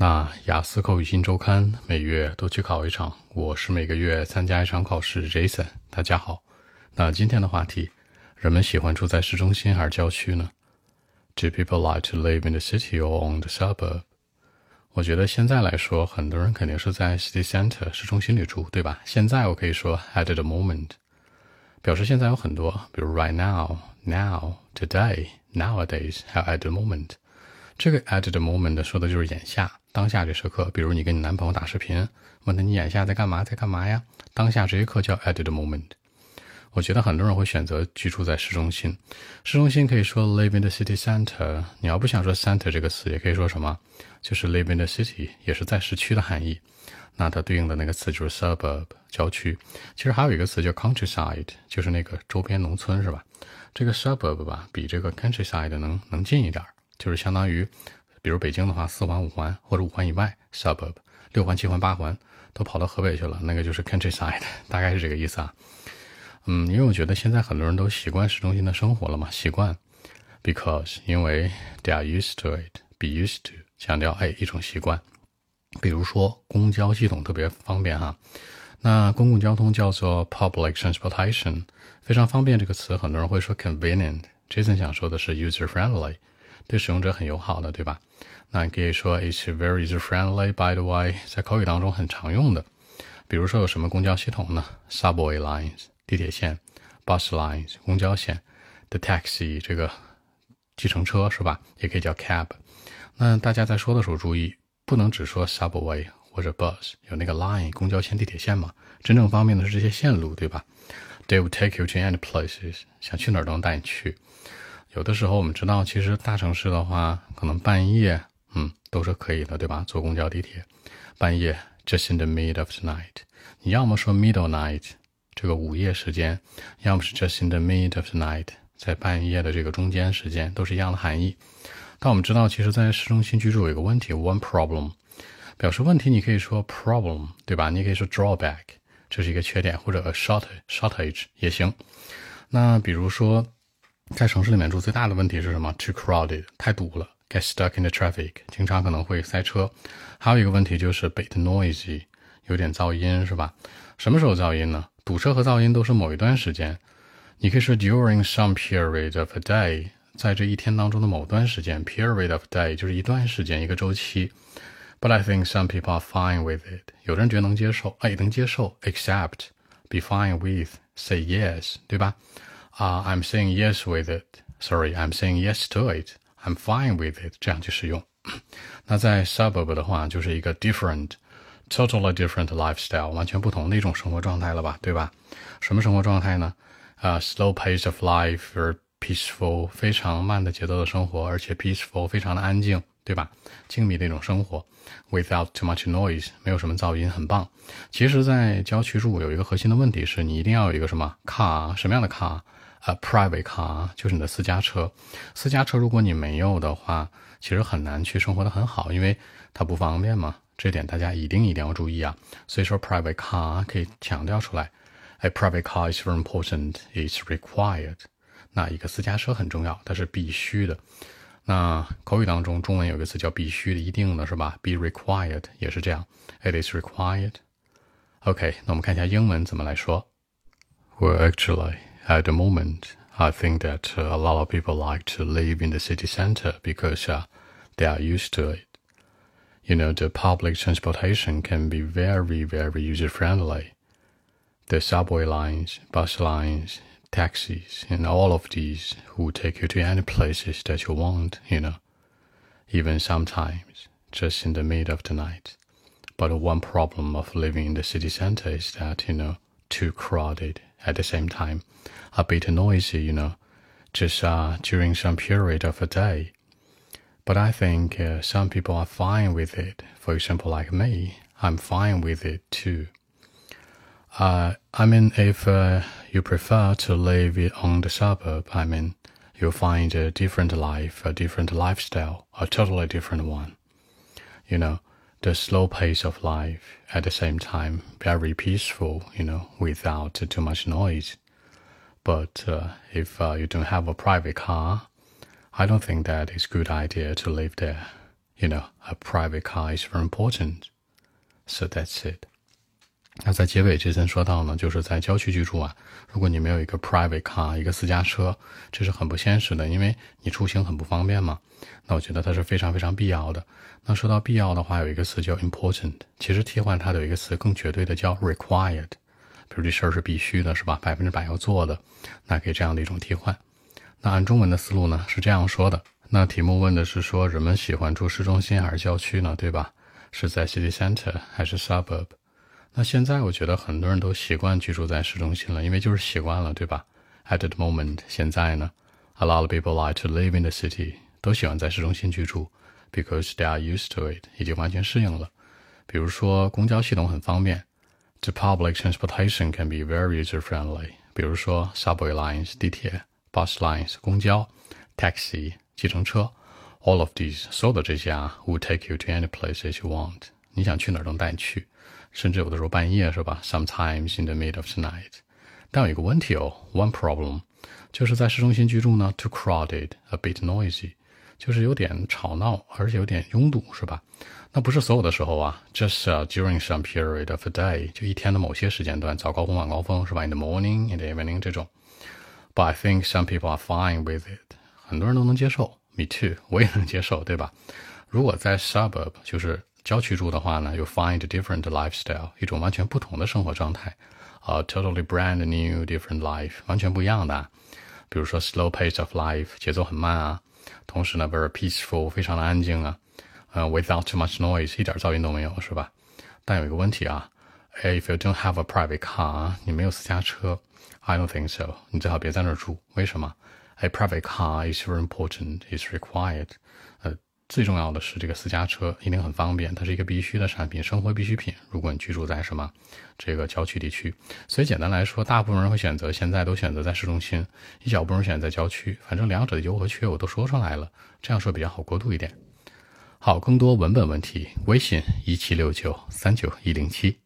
那雅思口语新周刊每月都去考一场，我是每个月参加一场考试。Jason，大家好。那今天的话题，人们喜欢住在市中心还是郊区呢？Do people like to live in the city or on the suburb？我觉得现在来说，很多人肯定是在 city center 市中心里住，对吧？现在我可以说 at the moment，表示现在有很多，比如 right now，now，today，nowadays，还有 at the moment。这个 at the moment 说的就是眼下。当下这时刻，比如你跟你男朋友打视频，问他你眼下在干嘛，在干嘛呀？当下这一刻叫 at the moment。我觉得很多人会选择居住在市中心，市中心可以说 live in the city center。你要不想说 center 这个词，也可以说什么，就是 live in the city，也是在市区的含义。那它对应的那个词就是 suburb，郊区。其实还有一个词叫 countryside，就是那个周边农村，是吧？这个 suburb 吧，比这个 countryside 能能近一点，就是相当于。比如北京的话，四环、五环或者五环以外，suburb，六环、七环、八环都跑到河北去了，那个就是 countryside，大概是这个意思啊。嗯，因为我觉得现在很多人都习惯市中心的生活了嘛，习惯，because 因为 they are used to it，be used to，强调哎一种习惯。比如说公交系统特别方便哈，那公共交通叫做 public transportation，非常方便这个词，很多人会说 convenient。Jason 想说的是 user friendly。对使用者很友好的，对吧？那你可以说 it's very user friendly. By the way，在口语当中很常用的，比如说有什么公交系统呢？Subway lines 地铁线，bus lines 公交线，the taxi 这个计程车是吧？也可以叫 cab。那大家在说的时候注意，不能只说 subway 或者 bus，有那个 line 公交线、地铁线嘛？真正方便的是这些线路，对吧？They will take you to any places，想去哪儿都能带你去。有的时候我们知道，其实大城市的话，可能半夜，嗯，都是可以的，对吧？坐公交、地铁，半夜，just in the middle of the night，你要么说 middle night，这个午夜时间，要么是 just in the middle of the night，在半夜的这个中间时间，都是一样的含义。但我们知道，其实，在市中心居住有一个问题，one problem，表示问题，你可以说 problem，对吧？你可以说 drawback，这是一个缺点，或者 a short shortage 也行。那比如说。在城市里面住最大的问题是什么？Too crowded，太堵了，get stuck in the traffic，经常可能会塞车。还有一个问题就是 bit noisy，有点噪音，是吧？什么时候噪音呢？堵车和噪音都是某一段时间。你可以说 during some period of a day，在这一天当中的某段时间，period of day 就是一段时间，一个周期。But I think some people are fine with it，有的人觉得能接受，哎，能接受，accept，be fine with，say yes，对吧？啊，I'm saying yes with it. Sorry, I'm saying yes to it. I'm fine with it. 这样去使用。那在 suburb 的话，就是一个 different, totally different lifestyle，完全不同的一种生活状态了吧，对吧？什么生活状态呢？啊，slow pace of life or peaceful，非常慢的节奏的生活，而且 peaceful，非常的安静，对吧？静谧的一种生活，without too much noise，没有什么噪音，很棒。其实，在郊区住有一个核心的问题是，你一定要有一个什么 car，什么样的 car？呃，private car 就是你的私家车。私家车如果你没有的话，其实很难去生活的很好，因为它不方便嘛。这点大家一定一定要注意啊。所以说，private car 可以强调出来。A private car is very important. It's required. 那一个私家车很重要，它是必须的。那口语当中，中文有一个词叫必须的、一定的，是吧？Be required 也是这样。It is required. OK，那我们看一下英文怎么来说。Well, actually. At the moment, I think that uh, a lot of people like to live in the city center because uh, they are used to it. You know, the public transportation can be very, very user friendly. The subway lines, bus lines, taxis, and all of these will take you to any places that you want, you know, even sometimes just in the middle of the night. But one problem of living in the city center is that, you know, too crowded at the same time a bit noisy, you know, just uh, during some period of a day. But I think uh, some people are fine with it. For example, like me, I'm fine with it too. Uh, I mean, if uh, you prefer to live on the suburb, I mean, you'll find a different life, a different lifestyle, a totally different one. You know, the slow pace of life at the same time, very peaceful, you know, without too much noise. But uh, if uh, you don't have a private car, I don't think that it's a good idea to live there. You know, a private car is very important. So that's it. 那在结尾，之前说到呢，就是在郊区居住啊，如果你没有一个 private car，一个私家车，这是很不现实的，因为你出行很不方便嘛。那我觉得它是非常非常必要的。那说到必要的话，有一个词叫 important，其实替换它的有一个词更绝对的叫 required，比如这事儿是必须的，是吧？百分之百要做的，那可以这样的一种替换。那按中文的思路呢，是这样说的。那题目问的是说，人们喜欢住市中心还是郊区呢？对吧？是在 city center 还是 suburb？那现在我觉得很多人都习惯居住在市中心了，因为就是习惯了，对吧？At the moment，现在呢，a lot of people like to live in the city，都喜欢在市中心居住，because they are used to it，已经完全适应了。比如说公交系统很方便，the public transportation can be very user friendly。比如说 subway lines，地铁；bus lines，公交；taxi，计程车。All of these，所有的这些啊，would take you to any place that you want。你想去哪儿能带你去。甚至有的时候半夜是吧？Sometimes in the mid of the night。但有一个问题哦，one problem，就是在市中心居住呢，too crowded，a bit noisy，就是有点吵闹，而且有点拥堵，是吧？那不是所有的时候啊，just during some period of a day，就一天的某些时间段，早高峰、晚高峰是吧？In the morning, in the evening 这种。But I think some people are fine with it，很多人都能接受，me too，我也能接受，对吧？如果在 suburb，就是郊区住的话呢，you find different lifestyle，一种完全不同的生活状态，啊，totally brand new different life，完全不一样的。比如说 slow pace of life，节奏很慢啊，同时呢 very peaceful，非常的安静啊，呃，without too much noise，一点噪音都没有，是吧？但有一个问题啊，if you don't have a private car，你没有私家车，I don't think so，你最好别在那儿住。为什么？A private car is very important，is required，呃。 最重要的是，这个私家车一定很方便，它是一个必须的产品，生活必需品。如果你居住在什么这个郊区地区，所以简单来说，大部分人会选择现在都选择在市中心，一小部分人选择在郊区。反正两者的优和缺我都说出来了，这样说比较好过渡一点。好，更多文本问题，微信一七六九三九一零七。